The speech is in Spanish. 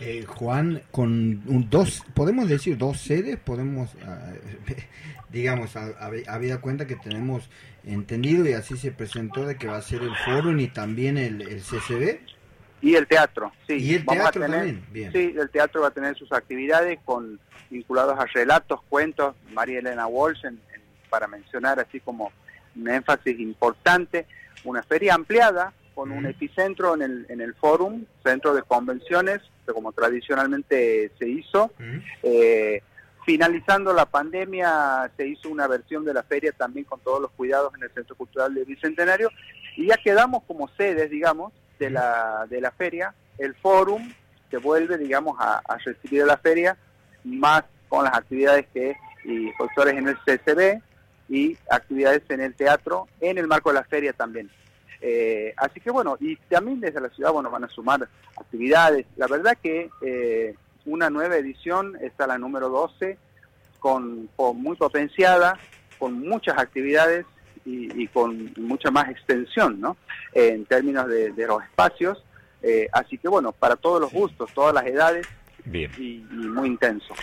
Eh, Juan, con un, dos, podemos decir dos sedes, podemos, ah, digamos, había cuenta que tenemos entendido y así se presentó de que va a ser el foro y también el, el CCB. Y el teatro, sí. Y el teatro también, bien. Sí, el teatro va a tener sus actividades con vinculados a relatos, cuentos, María Elena Walsh, para mencionar así como un énfasis importante, una feria ampliada con un epicentro en el, en el Fórum, centro de convenciones, como tradicionalmente se hizo. Eh, finalizando la pandemia se hizo una versión de la feria también con todos los cuidados en el Centro Cultural de Bicentenario. Y ya quedamos como sedes, digamos, de la, de la feria, el Fórum que vuelve, digamos, a, recibir la feria, más con las actividades que y profesores en el CCB y actividades en el teatro en el marco de la feria también. Eh, así que bueno, y también desde la ciudad bueno van a sumar actividades. La verdad que eh, una nueva edición está la número 12, con, muy potenciada, con muchas actividades y, con mucha más extensión, ¿no? en términos de, los espacios. Eh, así que bueno, para todos los gustos, todas las edades, y muy intenso.